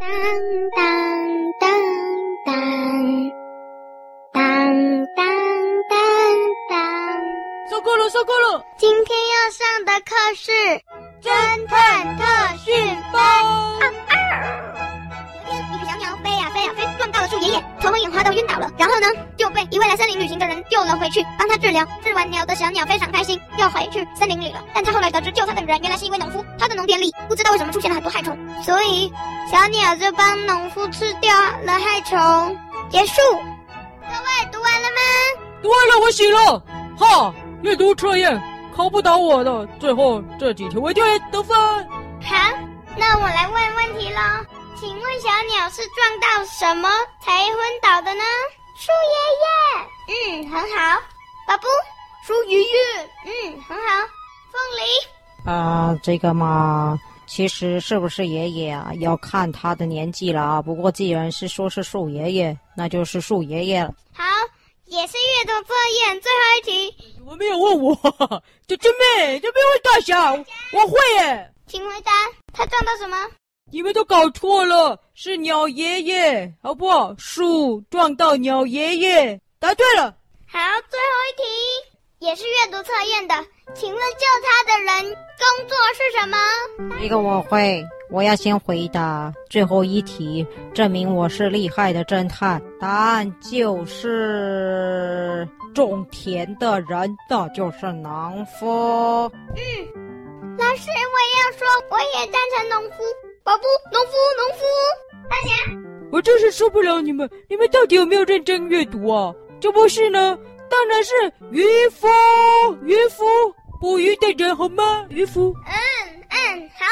当当当当当当当当，收过了，收过了！今天要上的课是侦探特训班。爷爷，头昏眼花都晕倒了。然后呢，就被一位来森林旅行的人救了回去，帮他治疗。治完疗的小鸟非常开心，要回去森林里了。但他后来得知救他的人原来是一位农夫，他的农田里不知道为什么出现了很多害虫，所以小鸟就帮农夫吃掉了害虫。结束。各位读完了吗？读完了，我醒了。哈，阅读测验考不倒我的，最后这几题我一定得分。好，那我来问问题了。请问小鸟是撞到什么才昏倒的呢？树爷爷，嗯，很好。巴布，树鱼鱼，嗯，很好。凤梨，啊、呃，这个嘛，其实是不是爷爷啊，要看他的年纪了啊。不过既然是说是树爷爷，那就是树爷爷了。好，也是阅读作业最后一题。怎么没有问我？这真美，这没问大侠，我会耶。请回答，他撞到什么？你们都搞错了，是鸟爷爷，好不好？树撞到鸟爷爷，答对了。好，最后一题也是阅读测验的，请问救他的人工作是什么？这个我会，我要先回答最后一题，证明我是厉害的侦探。答案就是种田的人，那就是农夫。嗯，老师，我也要说，我也赞成农夫。巴布，农夫，农夫，大侠，我真是受不了你们！你们到底有没有认真阅读啊？这不是呢，当然是渔夫，渔夫，捕鱼的人，好吗？渔夫。嗯嗯，好，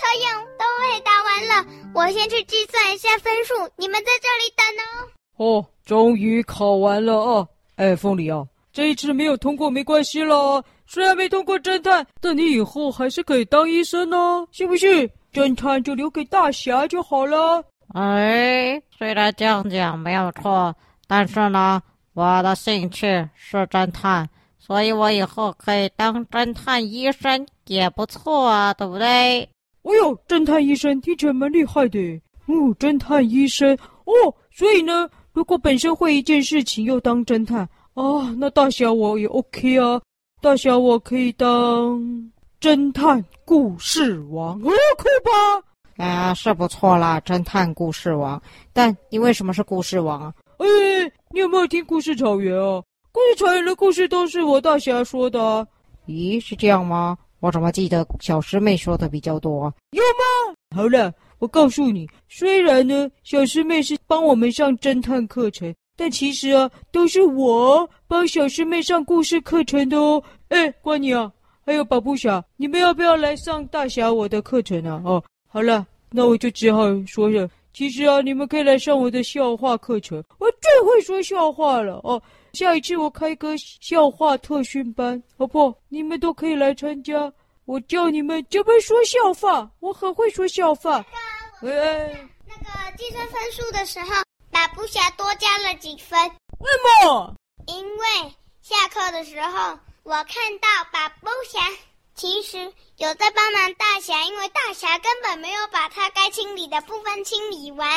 测验都回答完了，我先去计算一下分数，你们在这里等哦。哦，终于考完了啊！哎，凤梨啊，这一次没有通过没关系啦，虽然没通过侦探，但你以后还是可以当医生哦，信不信？侦探就留给大侠就好了。哎，虽然这样讲没有错，但是呢，我的兴趣是侦探，所以我以后可以当侦探医生也不错啊，对不对？哎呦，侦探医生听起来蛮厉害的。哦，侦探医生哦，所以呢，如果本身会一件事情又当侦探啊，那大侠我也 OK 啊，大侠我可以当。侦探故事王，哦，酷吧？啊，是不错啦，侦探故事王。但你为什么是故事王啊？哎，你有没有听故事草原啊？故事草原的故事都是我大侠说的啊。咦，是这样吗？我怎么记得小师妹说的比较多？有吗？好了，我告诉你，虽然呢，小师妹是帮我们上侦探课程，但其实啊，都是我帮小师妹上故事课程的哦。哎，关你啊！还有保布侠，你们要不要来上大侠我的课程啊？哦，好了，那我就只好说了。其实啊，你们可以来上我的笑话课程，我最会说笑话了哦。下一次我开个笑话特训班，好不好？你们都可以来参加，我教你们怎么说笑话，我很会说笑话。喂，那个计算分数的时候，把布侠多加了几分？为什么？因为下课的时候。我看到保布侠其实有在帮忙大侠，因为大侠根本没有把他该清理的部分清理完，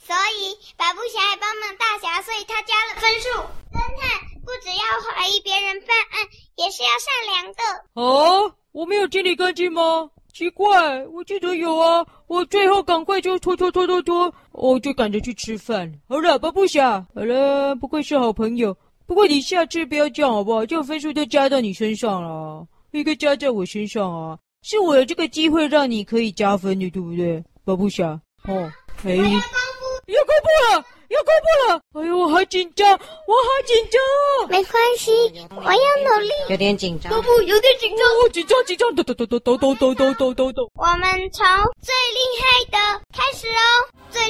所以保布侠也帮忙大侠，所以他加了分数。侦探不只要怀疑别人犯案，也是要善良的。哦，我没有清理干净吗？奇怪，我记得有啊。我最后赶快就拖拖拖拖拖，我就赶着去吃饭。好了，巴布侠，好了，不愧是好朋友。不过你下次不要这样好不好？这样分数都加到你身上了，应该加在我身上啊！是我有这个机会让你可以加分的，对不对，保布侠？哦，哎，要公布了，要公布了！哎呦，我好紧张，我好紧张！没关系，我要努力。有点紧张，保布有点紧张，哦，紧张紧张，抖抖抖抖抖抖抖抖抖。我们从最厉害的开始哦，最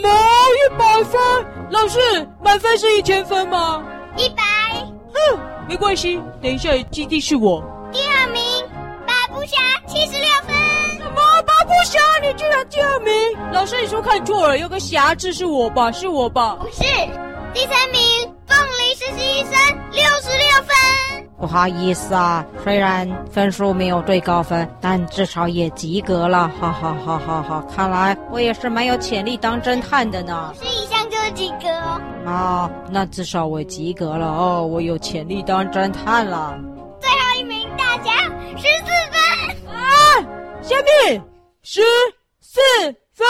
么一百分？老师，满分是一千分吗？一百。哼，没关系，等一下基地是我。第二名，保布侠七十六分。什么？保布侠，你居然第二名？老师，你说看错了，有个侠字是我吧？是我吧？不是。第三名，凤梨实习医生六十六分。不好意思啊，虽然分数没有最高分，但至少也及格了。哈哈哈哈哈！看来我也是蛮有潜力当侦探的呢。是以上就是及格哦。啊，那至少我及格了哦，我有潜力当侦探了。最后一名大侠十四分啊！下面十四分，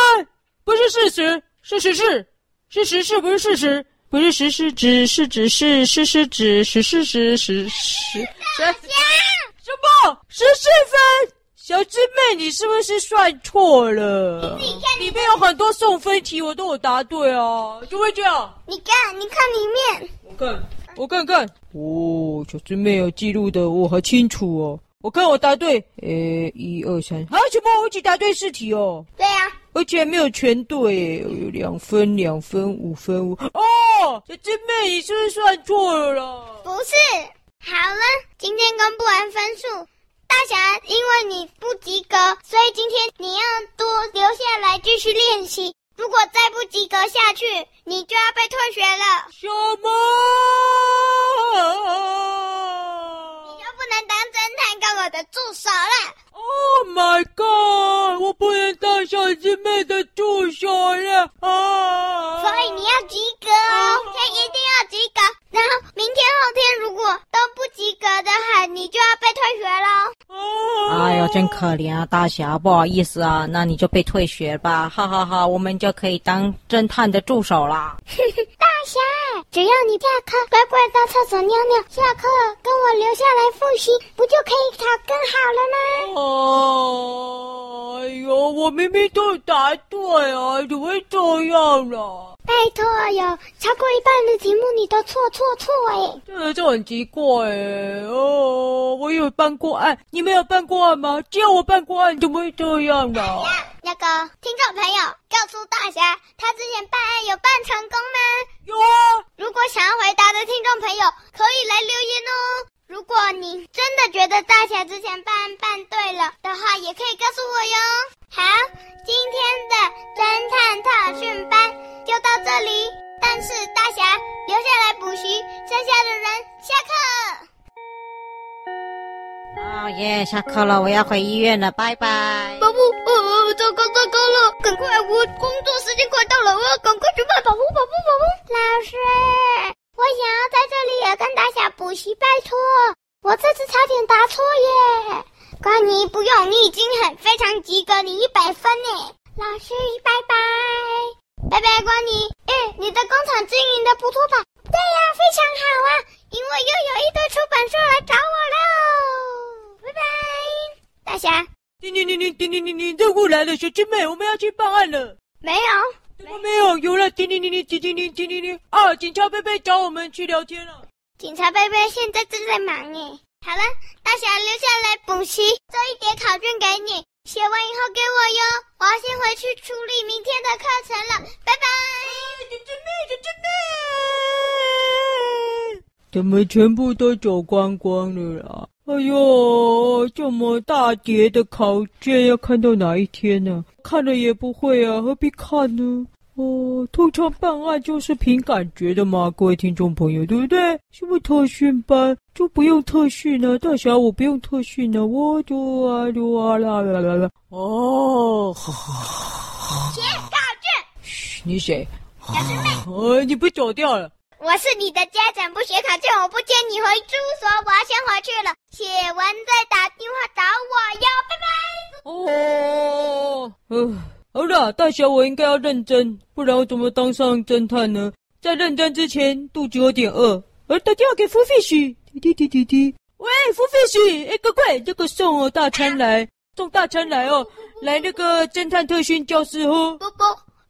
不是事实，是十四，是十四，不是事实。不是十是指是指是是是指十是是是是什什么十四分？小师妹，你是不是算错了？你看里面有很多送分题，我都有答对啊，怎么会这样？你看，你看里面，我看，我看看。哦，小师妹有记录的，我好清楚哦。我看我答对，诶，一二三，啊，什么？我只答对四题哦。对呀、啊，而且还没有全对，有两分、两分、五分五。哦，小师妹，你是不是算错了啦？不是。好了，今天公布完分数，大侠，因为你不及格，所以今天你要多留下来继续练习。如果再不及格下去，你就要被退学了。什么？当侦探跟我的助手了。Oh my god！我不能当小师妹的助手了啊！所以你要及格哦，今天一定要及格。然后明天、后天如果都不及格的话，你就要被退学了。哎呦，真可怜啊，大侠，不好意思啊，那你就被退学吧。哈哈哈，我们就可以当侦探的助手了。只要你下课乖乖到厕所尿尿，下课跟我留下来复习，不就可以考更好了吗？哦，哎呦，我明明都答对啊，怎么会这样了？拜托，有超过一半的题目你都错错错哎！真的就很奇怪哎哦，我有办过案，你没有办过案吗？只有我办过案，怎么会这样呢？那个听众朋友，告诉大侠，他之前办案有办成功吗？下课了，我要回医院了，拜拜。宝宝，呃，糟糕糟糕了，赶快，我工作时间快到了，我要赶快去办宝宝宝宝宝宝。老师，我想要在这里也跟大家补习，拜托，我这次差点答错耶。关你不用，你已经很非常及格，你一百分呢。老师，拜拜。拜拜，关你。哎，你的工厂经营的不错吧？警察贝贝找我们去聊天了。警察贝贝现在正在忙诶。好了，大侠留下来补习，做一叠考卷给你。写完以后给我哟，我要先回去处理明天的课程了，拜拜。小师妹，小师妹，怎么全部都走光光了啦？哎呦，这么大叠的考卷要看到哪一天呢？看了也不会啊，何必看呢？哦，通常办案就是凭感觉的嘛，各位听众朋友，对不对？什么特训班就不用特训呢？大侠我不用特训呢，我就啊就啊啦啦啦啦。哦，写考卷。嘘，你谁？小师妹。哎，你被走掉了？我是你的家长，不写考卷，我不接你回住所，我要先回去了。写完再打电话找我哟，拜拜。哦，嗯。好啦，大侠，我应该要认真，不然我怎么当上侦探呢？在认真之前，肚子有点饿，而打电话给付费许，滴滴滴滴滴，喂，付费许，哎，快快，这个送我大餐来，送大餐来哦，来那个侦探特训教室哦。不不，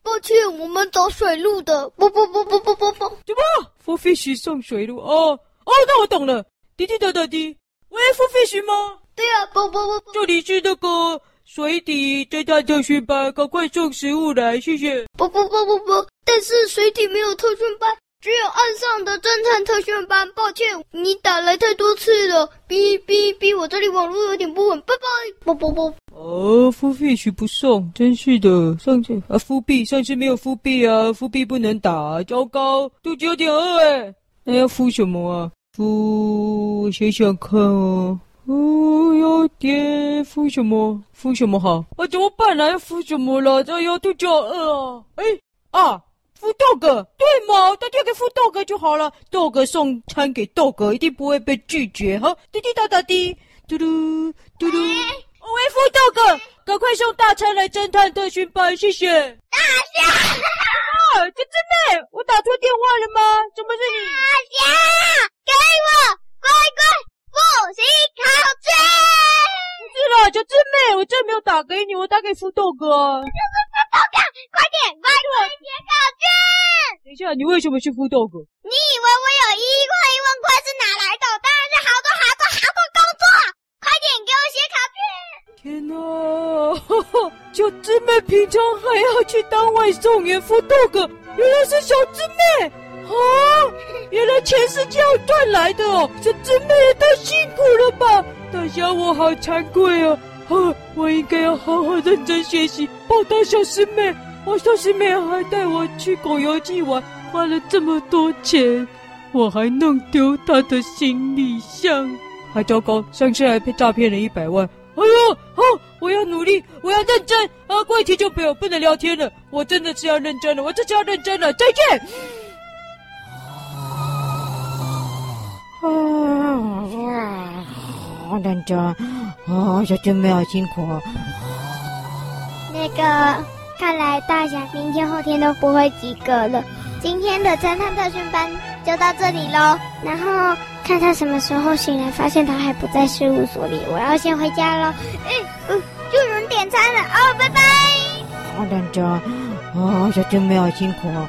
抱歉，我们走水路的。不不不不不不不，什么？付费许送水路？哦哦，那我懂了。滴滴答答滴，喂，付费许吗？对啊，不不不不，这里是那个。水底侦探特训班，赶快送食物来，谢谢。不不不不不，但是水底没有特训班，只有岸上的侦探特训班。抱歉，你打来太多次了，哔哔哔，我这里网络有点不稳，拜拜。不不不，哦，付费许不送，真是的。上次啊，复币，上次没有复币啊，复币不能打，糟糕，肚子有点饿哎，那要敷什么啊？敷，想想看哦，哦，要点敷什么？敷什么好？啊，怎么办呢？要敷什么了？这要肚就饿啊！哎啊，敷豆哥，对嘛？大家给敷豆哥就好了。豆哥送餐给豆哥，一定不会被拒绝哈！滴滴答答滴，嘟嘟嘟嘟。喂，敷豆哥，赶快送大餐来侦探特训班，谢谢。大侠。啊，这真妹，我打错电话了吗？怎么是你？大侠，给我乖乖复习考卷。不是啦，小智妹，我真没有打给你，我打给富豆哥。就是富豆哥，快点，快点写考卷。等一下，你为什么去富豆哥？你以为我有一亿块一万块是哪来的？当然是好多好多好多工作。快点给我写考卷。天哪！哈哈，小智妹平常还要去当外送员，福豆哥原来是小智妹啊！原来钱是这样赚来的哦！小智妹也太辛苦了吧！大侠，我好惭愧啊！啊，我应该要好好认真学习，报答小师妹。我小师妹还带我去狗游记玩，花了这么多钱，我还弄丢她的行李箱，还糟糕，上次还被诈骗了一百万。哎呦，好！我要努力，我要认真啊！各位听众朋友，不能聊天了，我真的是要认真了，我这次要认真了，再见。好认真啊！小真妹好辛苦啊。那个，看来大侠明天后天都不会及格了。今天的侦探特训班就到这里喽，然后。看他什么时候醒来，发现他还不在事务所里，我要先回家了。嗯嗯，就有人点餐了哦，拜拜。好认真啊，小真妹好辛苦啊。